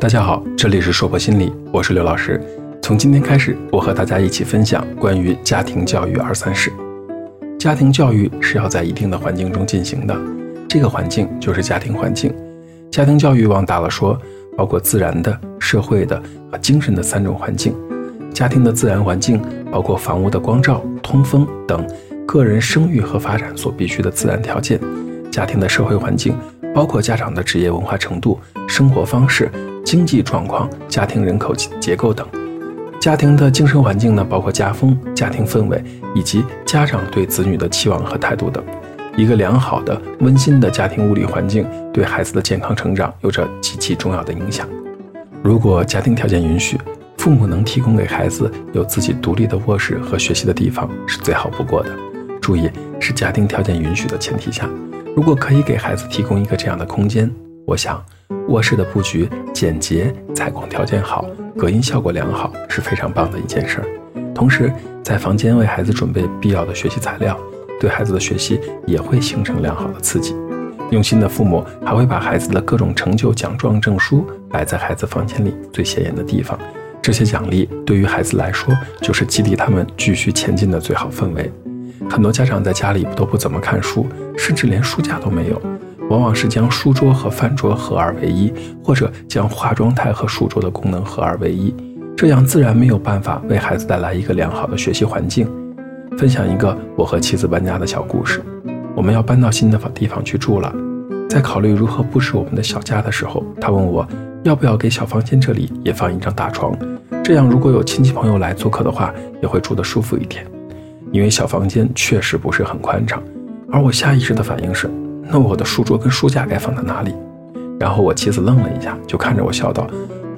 大家好，这里是硕博心理，我是刘老师。从今天开始，我和大家一起分享关于家庭教育二三事。家庭教育是要在一定的环境中进行的，这个环境就是家庭环境。家庭教育往大了说，包括自然的、社会的和精神的三种环境。家庭的自然环境包括房屋的光照、通风等个人生育和发展所必需的自然条件；家庭的社会环境包括家长的职业文化程度、生活方式。经济状况、家庭人口结构等；家庭的精神环境呢，包括家风、家庭氛围以及家长对子女的期望和态度等。一个良好的、温馨的家庭物理环境，对孩子的健康成长有着极其重要的影响。如果家庭条件允许，父母能提供给孩子有自己独立的卧室和学习的地方，是最好不过的。注意，是家庭条件允许的前提下。如果可以给孩子提供一个这样的空间，我想。卧室的布局简洁，采光条件好，隔音效果良好，是非常棒的一件事儿。同时，在房间为孩子准备必要的学习材料，对孩子的学习也会形成良好的刺激。用心的父母还会把孩子的各种成就奖状、证书摆在孩子房间里最显眼的地方。这些奖励对于孩子来说，就是激励他们继续前进的最好氛围。很多家长在家里都不怎么看书，甚至连书架都没有。往往是将书桌和饭桌合二为一，或者将化妆台和书桌的功能合二为一，这样自然没有办法为孩子带来一个良好的学习环境。分享一个我和妻子搬家的小故事：我们要搬到新的地方去住了，在考虑如何布置我们的小家的时候，他问我要不要给小房间这里也放一张大床，这样如果有亲戚朋友来做客的话，也会住得舒服一点。因为小房间确实不是很宽敞，而我下意识的反应是。那我的书桌跟书架该放在哪里？然后我妻子愣了一下，就看着我笑道：“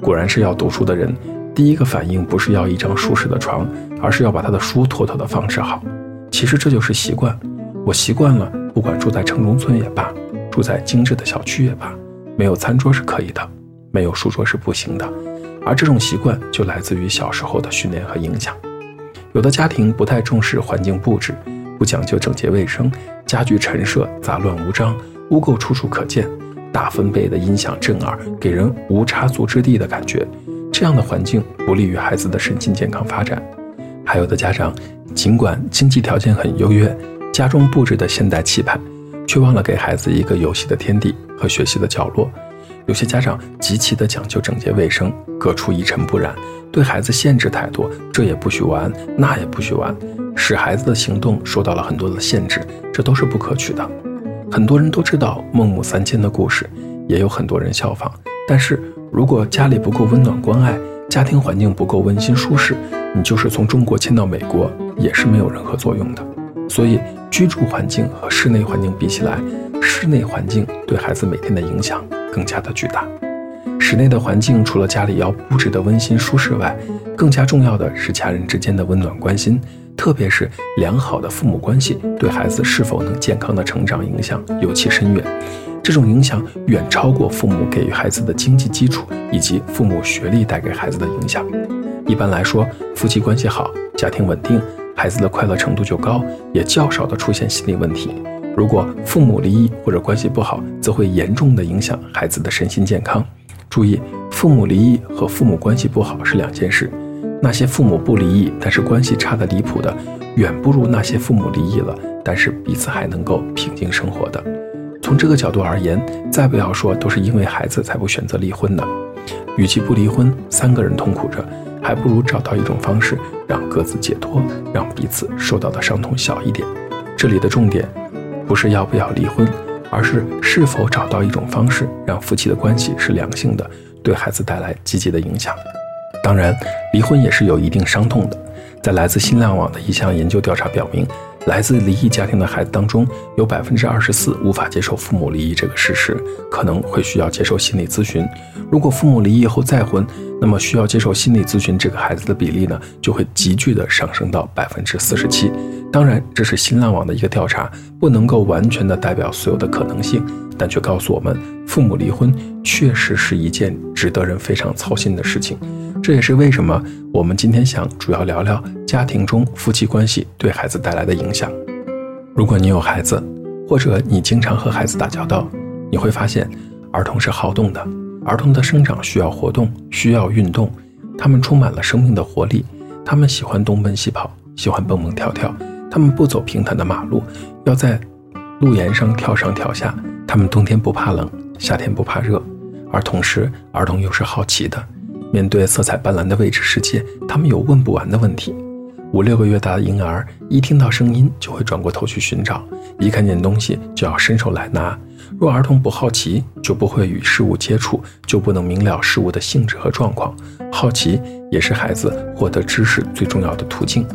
果然是要读书的人，第一个反应不是要一张舒适的床，而是要把他的书妥妥的放置好。其实这就是习惯。我习惯了，不管住在城中村也罢，住在精致的小区也罢，没有餐桌是可以的，没有书桌是不行的。而这种习惯就来自于小时候的训练和影响。有的家庭不太重视环境布置。”不讲究整洁卫生，家具陈设杂乱无章，污垢处处可见，大分贝的音响震耳，给人无插足之地的感觉。这样的环境不利于孩子的身心健康发展。还有的家长，尽管经济条件很优越，家中布置的现代气派，却忘了给孩子一个游戏的天地和学习的角落。有些家长极其的讲究整洁卫生，各处一尘不染，对孩子限制太多，这也不许玩，那也不许玩。使孩子的行动受到了很多的限制，这都是不可取的。很多人都知道孟母三迁的故事，也有很多人效仿。但是如果家里不够温暖关爱，家庭环境不够温馨舒适，你就是从中国迁到美国也是没有任何作用的。所以居住环境和室内环境比起来，室内环境对孩子每天的影响更加的巨大。室内的环境除了家里要布置的温馨舒适外，更加重要的是家人之间的温暖关心。特别是良好的父母关系对孩子是否能健康的成长影响尤其深远，这种影响远超过父母给予孩子的经济基础以及父母学历带给孩子的影响。一般来说，夫妻关系好，家庭稳定，孩子的快乐程度就高，也较少的出现心理问题。如果父母离异或者关系不好，则会严重的影响孩子的身心健康。注意，父母离异和父母关系不好是两件事。那些父母不离异，但是关系差得离谱的，远不如那些父母离异了，但是彼此还能够平静生活的。从这个角度而言，再不要说都是因为孩子才不选择离婚的。与其不离婚，三个人痛苦着，还不如找到一种方式让各自解脱，让彼此受到的伤痛小一点。这里的重点不是要不要离婚，而是是否找到一种方式让夫妻的关系是良性的，对孩子带来积极的影响。当然，离婚也是有一定伤痛的。在来自新浪网的一项研究调查表明，来自离异家庭的孩子当中，有百分之二十四无法接受父母离异这个事实，可能会需要接受心理咨询。如果父母离异后再婚，那么需要接受心理咨询这个孩子的比例呢，就会急剧的上升到百分之四十七。当然，这是新浪网的一个调查，不能够完全的代表所有的可能性，但却告诉我们，父母离婚确实是一件值得人非常操心的事情。这也是为什么我们今天想主要聊聊家庭中夫妻关系对孩子带来的影响。如果你有孩子，或者你经常和孩子打交道，你会发现，儿童是好动的，儿童的生长需要活动，需要运动，他们充满了生命的活力，他们喜欢东奔西跑，喜欢蹦蹦跳跳，他们不走平坦的马路，要在路沿上跳上跳下，他们冬天不怕冷，夏天不怕热，而同时，儿童又是好奇的，面对色彩斑斓的未知世界，他们有问不完的问题。五六个月大的婴儿，一听到声音就会转过头去寻找，一看见东西就要伸手来拿。若儿童不好奇，就不会与事物接触，就不能明了事物的性质和状况。好奇也是孩子获得知识最重要的途径。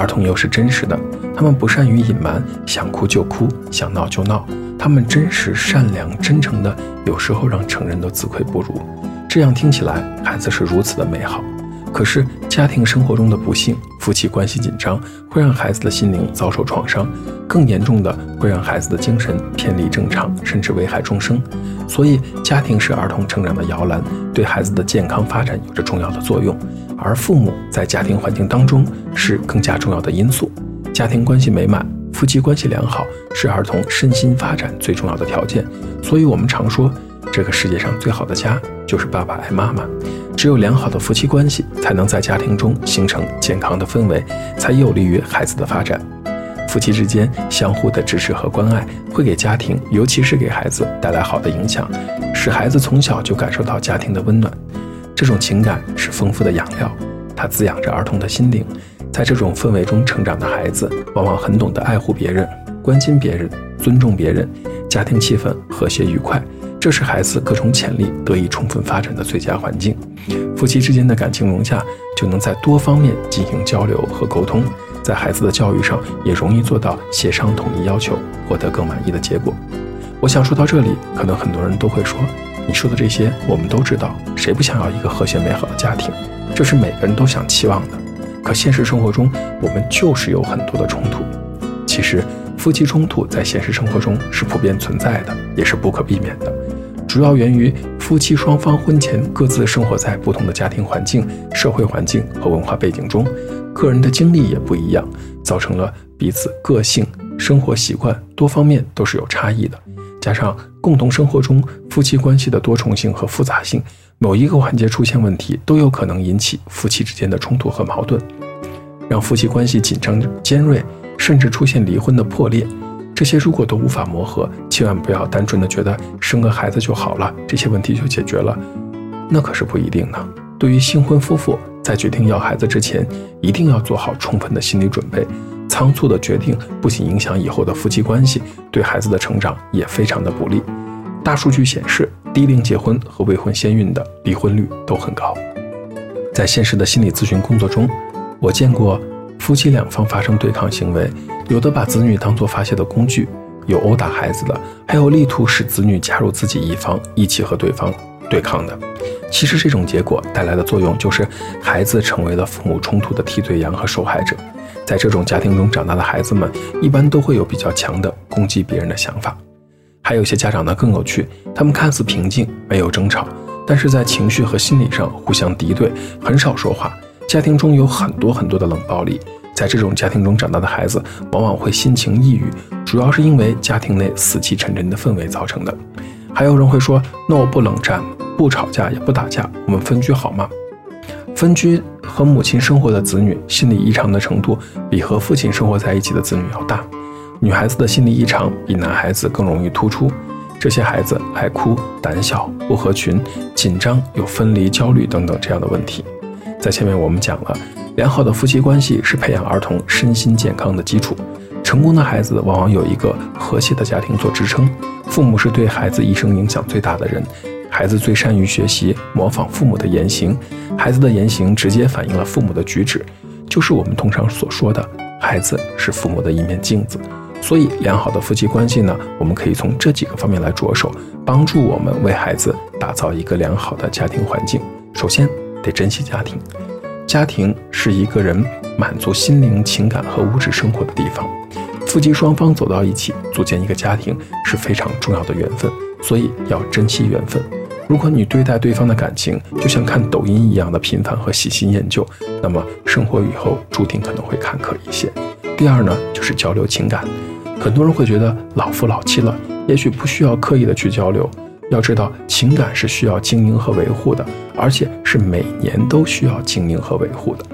儿童又是真实的，他们不善于隐瞒，想哭就哭，想闹就闹。他们真实、善良、真诚的，有时候让成人都自愧不如。这样听起来，孩子是如此的美好。可是，家庭生活中的不幸，夫妻关系紧张，会让孩子的心灵遭受创伤，更严重的会让孩子的精神偏离正常，甚至危害终生。所以，家庭是儿童成长的摇篮，对孩子的健康发展有着重要的作用。而父母在家庭环境当中是更加重要的因素。家庭关系美满，夫妻关系良好，是儿童身心发展最重要的条件。所以，我们常说，这个世界上最好的家就是爸爸爱妈妈。只有良好的夫妻关系，才能在家庭中形成健康的氛围，才有利于孩子的发展。夫妻之间相互的支持和关爱，会给家庭，尤其是给孩子带来好的影响，使孩子从小就感受到家庭的温暖。这种情感是丰富的养料，它滋养着儿童的心灵。在这种氛围中成长的孩子，往往很懂得爱护别人、关心别人、尊重别人，家庭气氛和谐愉快。这是孩子各种潜力得以充分发展的最佳环境。夫妻之间的感情融洽，就能在多方面进行交流和沟通，在孩子的教育上也容易做到协商统一要求，获得更满意的结果。我想说到这里，可能很多人都会说：“你说的这些我们都知道，谁不想要一个和谐美好的家庭？这是每个人都想期望的。”可现实生活中，我们就是有很多的冲突。其实，夫妻冲突在现实生活中是普遍存在的，也是不可避免的。主要源于夫妻双方婚前各自生活在不同的家庭环境、社会环境和文化背景中，个人的经历也不一样，造成了彼此个性、生活习惯多方面都是有差异的。加上共同生活中夫妻关系的多重性和复杂性，某一个环节出现问题，都有可能引起夫妻之间的冲突和矛盾，让夫妻关系紧张尖锐，甚至出现离婚的破裂。这些如果都无法磨合，千万不要单纯的觉得生个孩子就好了，这些问题就解决了，那可是不一定呢。对于新婚夫妇，在决定要孩子之前，一定要做好充分的心理准备。仓促的决定不仅影响以后的夫妻关系，对孩子的成长也非常的不利。大数据显示，低龄结婚和未婚先孕的离婚率都很高。在现实的心理咨询工作中，我见过。夫妻两方发生对抗行为，有的把子女当作发泄的工具，有殴打孩子的，还有力图使子女加入自己一方，一起和对方对抗的。其实这种结果带来的作用就是，孩子成为了父母冲突的替罪羊和受害者。在这种家庭中长大的孩子们，一般都会有比较强的攻击别人的想法。还有些家长呢更有趣，他们看似平静，没有争吵，但是在情绪和心理上互相敌对，很少说话。家庭中有很多很多的冷暴力，在这种家庭中长大的孩子往往会心情抑郁，主要是因为家庭内死气沉沉的氛围造成的。还有人会说：“那我不冷战，不吵架，也不打架，我们分居好吗？”分居和母亲生活的子女心理异常的程度比和父亲生活在一起的子女要大。女孩子的心理异常比男孩子更容易突出，这些孩子爱哭、胆小、不合群、紧张、有分离焦虑等等这样的问题。在前面我们讲了，良好的夫妻关系是培养儿童身心健康的基础。成功的孩子往往有一个和谐的家庭做支撑。父母是对孩子一生影响最大的人，孩子最善于学习模仿父母的言行，孩子的言行直接反映了父母的举止，就是我们通常所说的孩子是父母的一面镜子。所以，良好的夫妻关系呢，我们可以从这几个方面来着手，帮助我们为孩子打造一个良好的家庭环境。首先。得珍惜家庭，家庭是一个人满足心灵、情感和物质生活的地方。夫妻双方走到一起，组建一个家庭是非常重要的缘分，所以要珍惜缘分。如果你对待对方的感情就像看抖音一样的频繁和喜新厌旧，那么生活以后注定可能会坎坷一些。第二呢，就是交流情感。很多人会觉得老夫老妻了，也许不需要刻意的去交流。要知道，情感是需要经营和维护的，而且是每年都需要经营和维护的。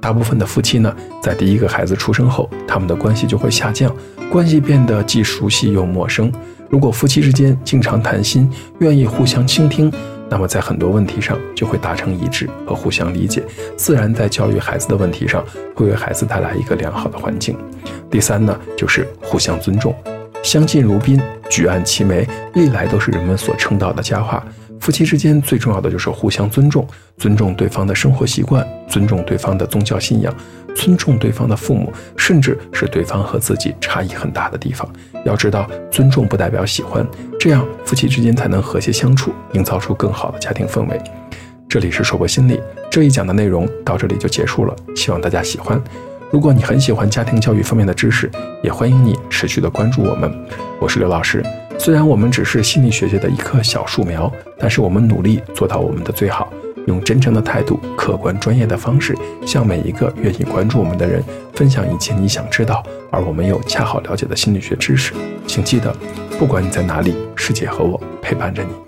大部分的夫妻呢，在第一个孩子出生后，他们的关系就会下降，关系变得既熟悉又陌生。如果夫妻之间经常谈心，愿意互相倾听，那么在很多问题上就会达成一致和互相理解，自然在教育孩子的问题上会为孩子带来一个良好的环境。第三呢，就是互相尊重，相敬如宾，举案齐眉，历来都是人们所称道的佳话。夫妻之间最重要的就是互相尊重，尊重对方的生活习惯，尊重对方的宗教信仰，尊重对方的父母，甚至是对方和自己差异很大的地方。要知道，尊重不代表喜欢，这样夫妻之间才能和谐相处，营造出更好的家庭氛围。这里是说博心理这一讲的内容到这里就结束了，希望大家喜欢。如果你很喜欢家庭教育方面的知识，也欢迎你持续的关注我们。我是刘老师。虽然我们只是心理学界的一棵小树苗，但是我们努力做到我们的最好，用真诚的态度、客观专业的方式，向每一个愿意关注我们的人分享一切你想知道而我们又恰好了解的心理学知识。请记得，不管你在哪里，世界和我陪伴着你。